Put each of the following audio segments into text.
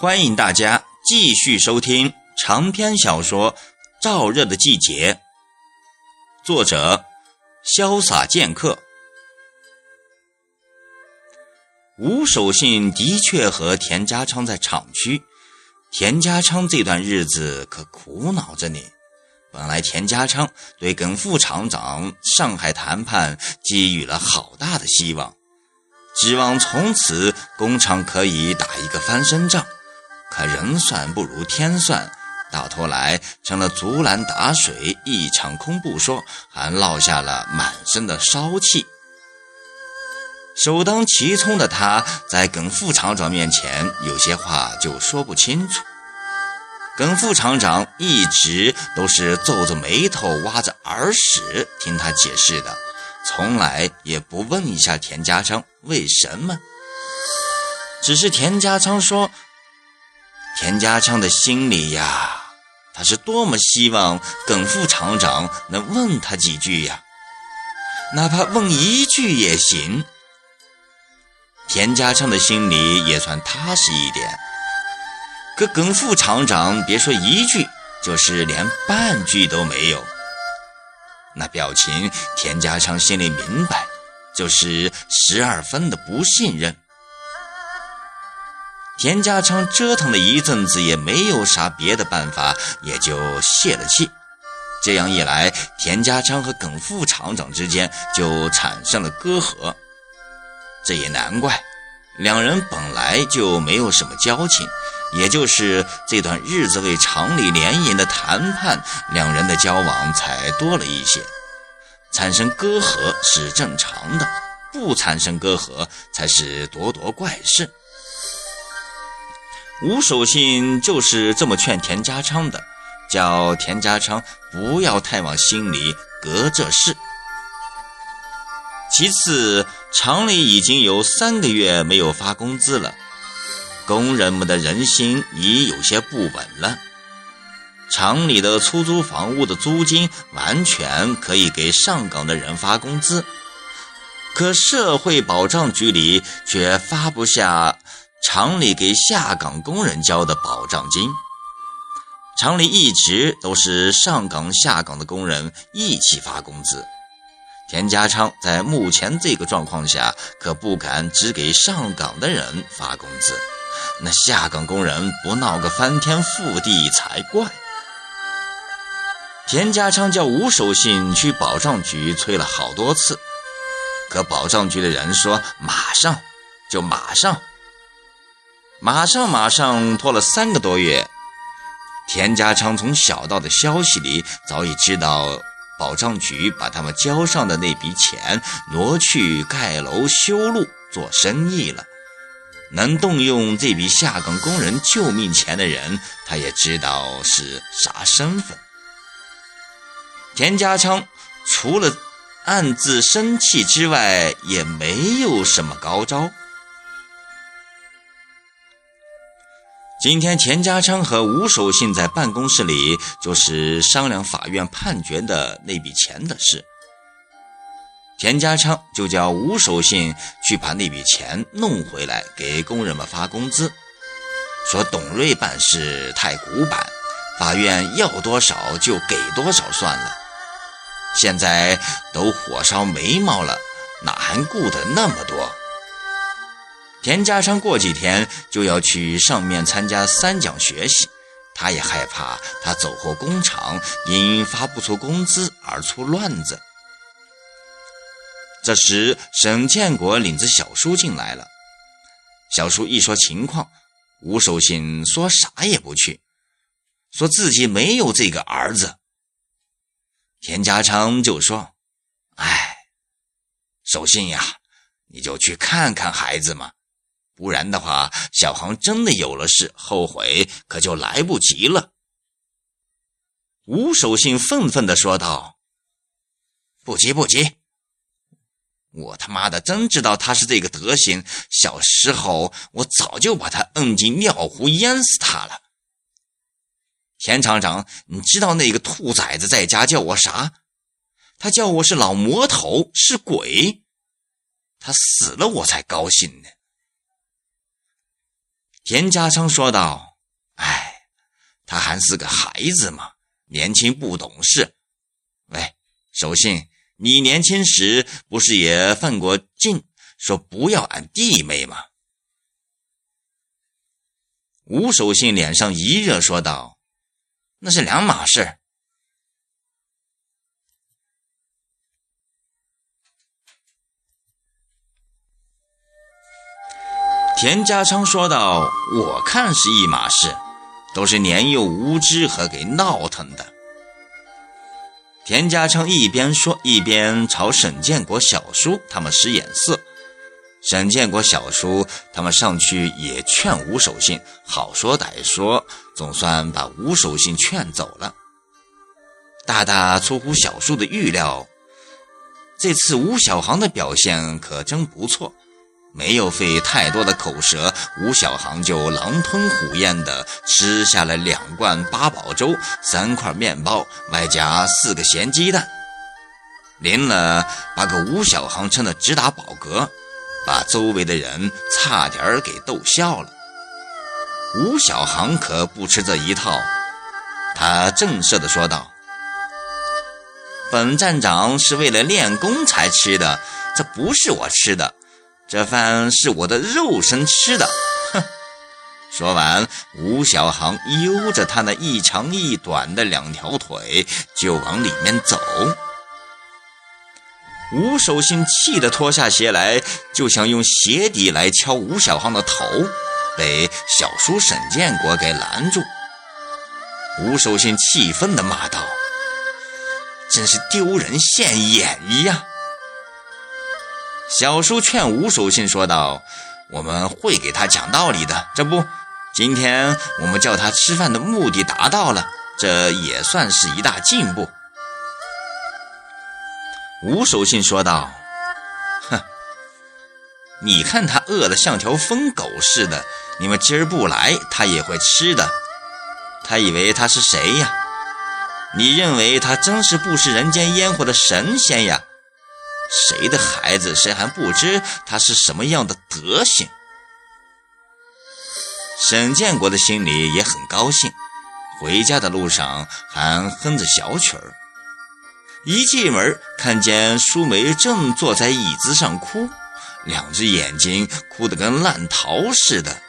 欢迎大家继续收听长篇小说《燥热的季节》，作者潇洒剑客。吴守信的确和田家昌在厂区，田家昌这段日子可苦恼着呢。本来田家昌对耿副厂长上海谈判寄予了好大的希望，指望从此工厂可以打一个翻身仗。可人算不如天算，到头来成了竹篮打水一场空不说，还落下了满身的骚气。首当其冲的他，在耿副厂长面前有些话就说不清楚。耿副厂长一直都是皱着眉头、挖着耳屎听他解释的，从来也不问一下田家昌为什么。只是田家昌说。田家昌的心里呀，他是多么希望耿副厂长能问他几句呀，哪怕问一句也行。田家昌的心里也算踏实一点。可耿副厂长别说一句，就是连半句都没有，那表情，田家昌心里明白，就是十二分的不信任。田家昌折腾了一阵子，也没有啥别的办法，也就泄了气。这样一来，田家昌和耿副厂长之间就产生了隔阂。这也难怪，两人本来就没有什么交情，也就是这段日子为厂里联营的谈判，两人的交往才多了一些。产生隔阂是正常的，不产生隔阂才是咄咄怪事。吴守信就是这么劝田家昌的，叫田家昌不要太往心里搁这事。其次，厂里已经有三个月没有发工资了，工人们的人心已有些不稳了。厂里的出租房屋的租金完全可以给上岗的人发工资，可社会保障局里却发不下。厂里给下岗工人交的保障金，厂里一直都是上岗下岗的工人一起发工资。田家昌在目前这个状况下，可不敢只给上岗的人发工资，那下岗工人不闹个翻天覆地才怪。田家昌叫吴守信去保障局催了好多次，可保障局的人说马上就马上。马上，马上拖了三个多月。田家昌从小道的消息里早已知道，保障局把他们交上的那笔钱挪去盖楼修路做生意了。能动用这笔下岗工人救命钱的人，他也知道是啥身份。田家昌除了暗自生气之外，也没有什么高招。今天，田家昌和吴守信在办公室里就是商量法院判决的那笔钱的事。田家昌就叫吴守信去把那笔钱弄回来，给工人们发工资。说董瑞办事太古板，法院要多少就给多少算了。现在都火烧眉毛了，哪还顾得那么多？田家昌过几天就要去上面参加三讲学习，他也害怕他走后工厂因发不出工资而出乱子。这时，沈建国领着小叔进来了。小叔一说情况，吴守信说啥也不去，说自己没有这个儿子。田家昌就说：“哎，守信呀，你就去看看孩子嘛。”不然的话，小航真的有了事，后悔可就来不及了。吴守信愤愤地说道：“不急不急，我他妈的真知道他是这个德行，小时候我早就把他摁进尿壶淹死他了。”田厂长，你知道那个兔崽子在家叫我啥？他叫我是老魔头，是鬼。他死了我才高兴呢。田家昌说道：“哎，他还是个孩子嘛，年轻不懂事。喂，守信，你年轻时不是也犯过禁，说不要俺弟妹吗？”吴守信脸上一热，说道：“那是两码事。”田家昌说道：“我看是一码事，都是年幼无知和给闹腾的。”田家昌一边说，一边朝沈建国、小叔他们使眼色。沈建国、小叔他们上去也劝吴守信，好说歹说，总算把吴守信劝走了。大大出乎小叔的预料，这次吴小航的表现可真不错。没有费太多的口舌，吴小航就狼吞虎咽地吃下了两罐八宝粥、三块面包，外加四个咸鸡蛋，淋了把个吴小航撑得直打饱嗝，把周围的人差点给逗笑了。吴小航可不吃这一套，他正色地说道：“本站长是为了练功才吃的，这不是我吃的。”这饭是我的肉身吃的，哼！说完，吴小航悠着他那一长一短的两条腿就往里面走。吴守信气得脱下鞋来，就想用鞋底来敲吴小航的头，被小叔沈建国给拦住。吴守信气愤地骂道：“真是丢人现眼呀！”小叔劝吴守信说道：“我们会给他讲道理的。这不，今天我们叫他吃饭的目的达到了，这也算是一大进步。”吴守信说道：“哼，你看他饿得像条疯狗似的，你们今儿不来，他也会吃的。他以为他是谁呀？你认为他真是不食人间烟火的神仙呀？”谁的孩子，谁还不知他是什么样的德行？沈建国的心里也很高兴，回家的路上还哼着小曲儿。一进门，看见舒梅正坐在椅子上哭，两只眼睛哭得跟烂桃似的。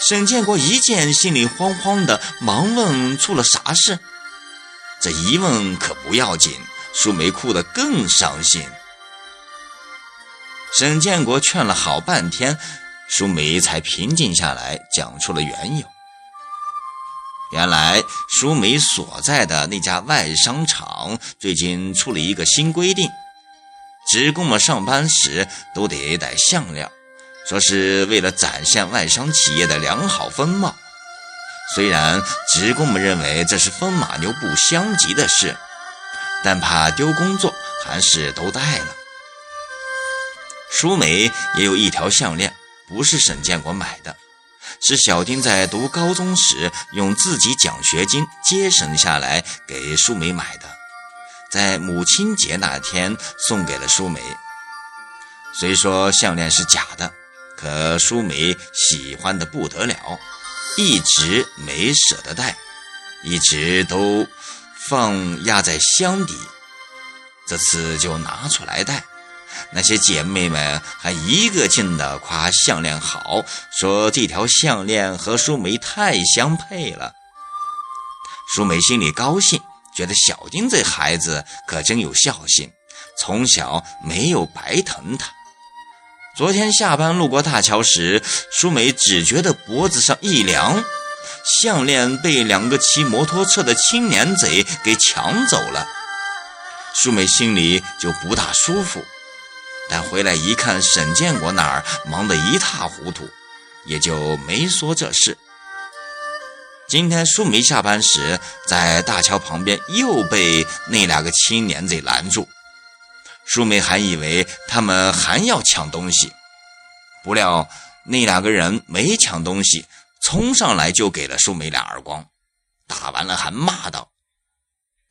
沈建国一见，心里慌慌的，忙问出了啥事。这一问可不要紧。舒梅哭得更伤心。沈建国劝了好半天，舒梅才平静下来，讲出了缘由。原来，舒梅所在的那家外商厂最近出了一个新规定，职工们上班时都得戴项链，说是为了展现外商企业的良好风貌。虽然职工们认为这是风马牛不相及的事。但怕丢工作，还是都戴了。舒梅也有一条项链，不是沈建国买的，是小丁在读高中时用自己奖学金节省下来给舒梅买的，在母亲节那天送给了舒梅。虽说项链是假的，可舒梅喜欢的不得了，一直没舍得戴，一直都。放压在箱底，这次就拿出来戴。那些姐妹们还一个劲的夸项链好，说这条项链和舒梅太相配了。舒梅心里高兴，觉得小丁这孩子可真有孝心，从小没有白疼他。昨天下班路过大桥时，舒梅只觉得脖子上一凉。项链被两个骑摩托车的青年贼给抢走了，舒梅心里就不大舒服。但回来一看，沈建国那儿忙得一塌糊涂，也就没说这事。今天舒梅下班时，在大桥旁边又被那两个青年贼拦住，舒梅还以为他们还要抢东西，不料那两个人没抢东西。冲上来就给了舒梅两耳光，打完了还骂道：“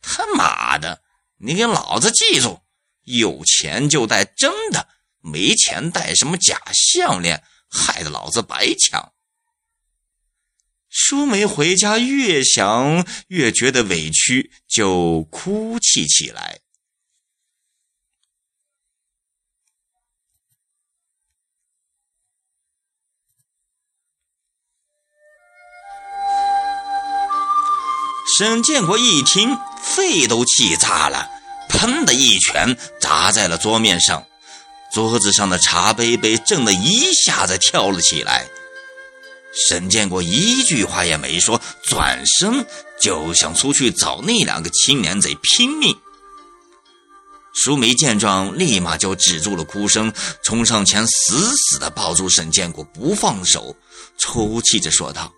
他妈的，你给老子记住，有钱就戴真的，没钱戴什么假项链，害得老子白抢。”淑梅回家越想越觉得委屈，就哭泣起来。沈建国一听，肺都气炸了，砰的一拳砸在了桌面上，桌子上的茶杯被震得一下子跳了起来。沈建国一句话也没说，转身就想出去找那两个青年贼拼命。淑梅见状，立马就止住了哭声，冲上前死死地抱住沈建国不放手，抽泣着说道：“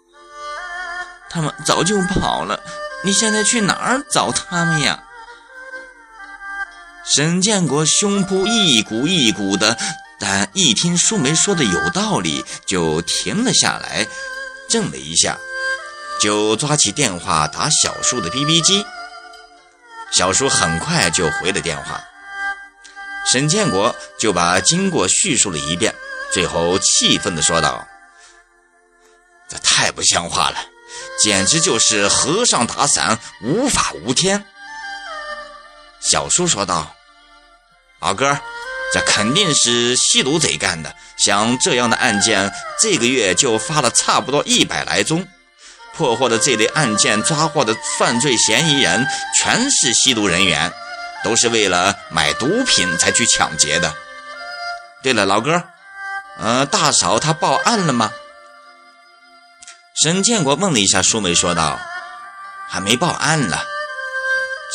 他们早就跑了，你现在去哪儿找他们呀？”沈建国胸脯一鼓一鼓的。但一听淑梅说的有道理，就停了下来，怔了一下，就抓起电话打小叔的 BB 机。小叔很快就回了电话，沈建国就把经过叙述了一遍，最后气愤地说道：“这太不像话了，简直就是和尚打伞，无法无天。”小叔说道：“老哥。”这肯定是吸毒贼干的。像这样的案件，这个月就发了差不多一百来宗。破获的这类案件，抓获的犯罪嫌疑人全是吸毒人员，都是为了买毒品才去抢劫的。对了，老哥，呃，大嫂她报案了吗？沈建国问了一下淑梅，说道：“还没报案呢。”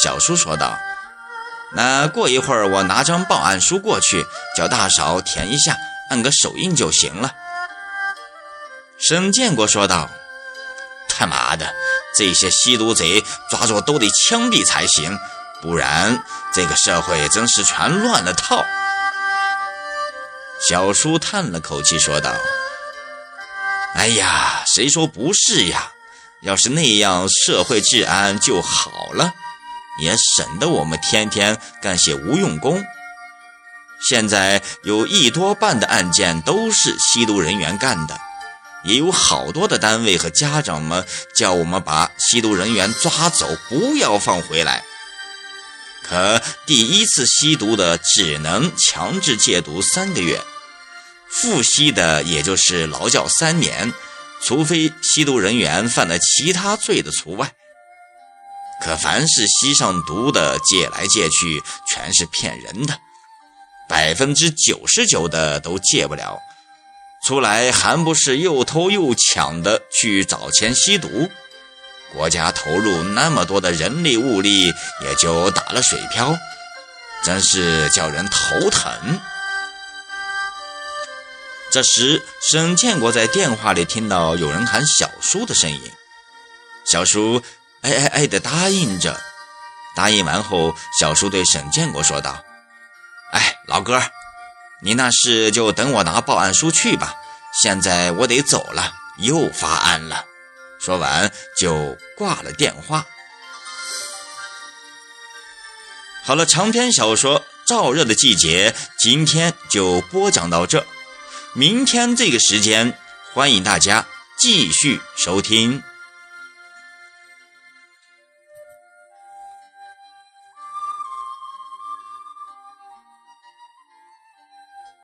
小叔说道。那过一会儿，我拿张报案书过去，叫大嫂填一下，按个手印就行了。沈建国说道：“他妈的，这些吸毒贼抓住都得枪毙才行，不然这个社会真是全乱了套。”小叔叹了口气说道：“哎呀，谁说不是呀？要是那样，社会治安就好了。”也省得我们天天干些无用功。现在有一多半的案件都是吸毒人员干的，也有好多的单位和家长们叫我们把吸毒人员抓走，不要放回来。可第一次吸毒的只能强制戒毒三个月，复吸的也就是劳教三年，除非吸毒人员犯了其他罪的除外。可凡是吸上毒的，戒来戒去全是骗人的，百分之九十九的都戒不了，出来还不是又偷又抢的去找钱吸毒，国家投入那么多的人力物力，也就打了水漂，真是叫人头疼。这时，沈建国在电话里听到有人喊小叔的声音，小叔。哎哎哎的答应着，答应完后，小叔对沈建国说道：“哎，老哥，你那事就等我拿报案书去吧。现在我得走了，又发案了。”说完就挂了电话。好了，长篇小说《燥热的季节》今天就播讲到这，明天这个时间欢迎大家继续收听。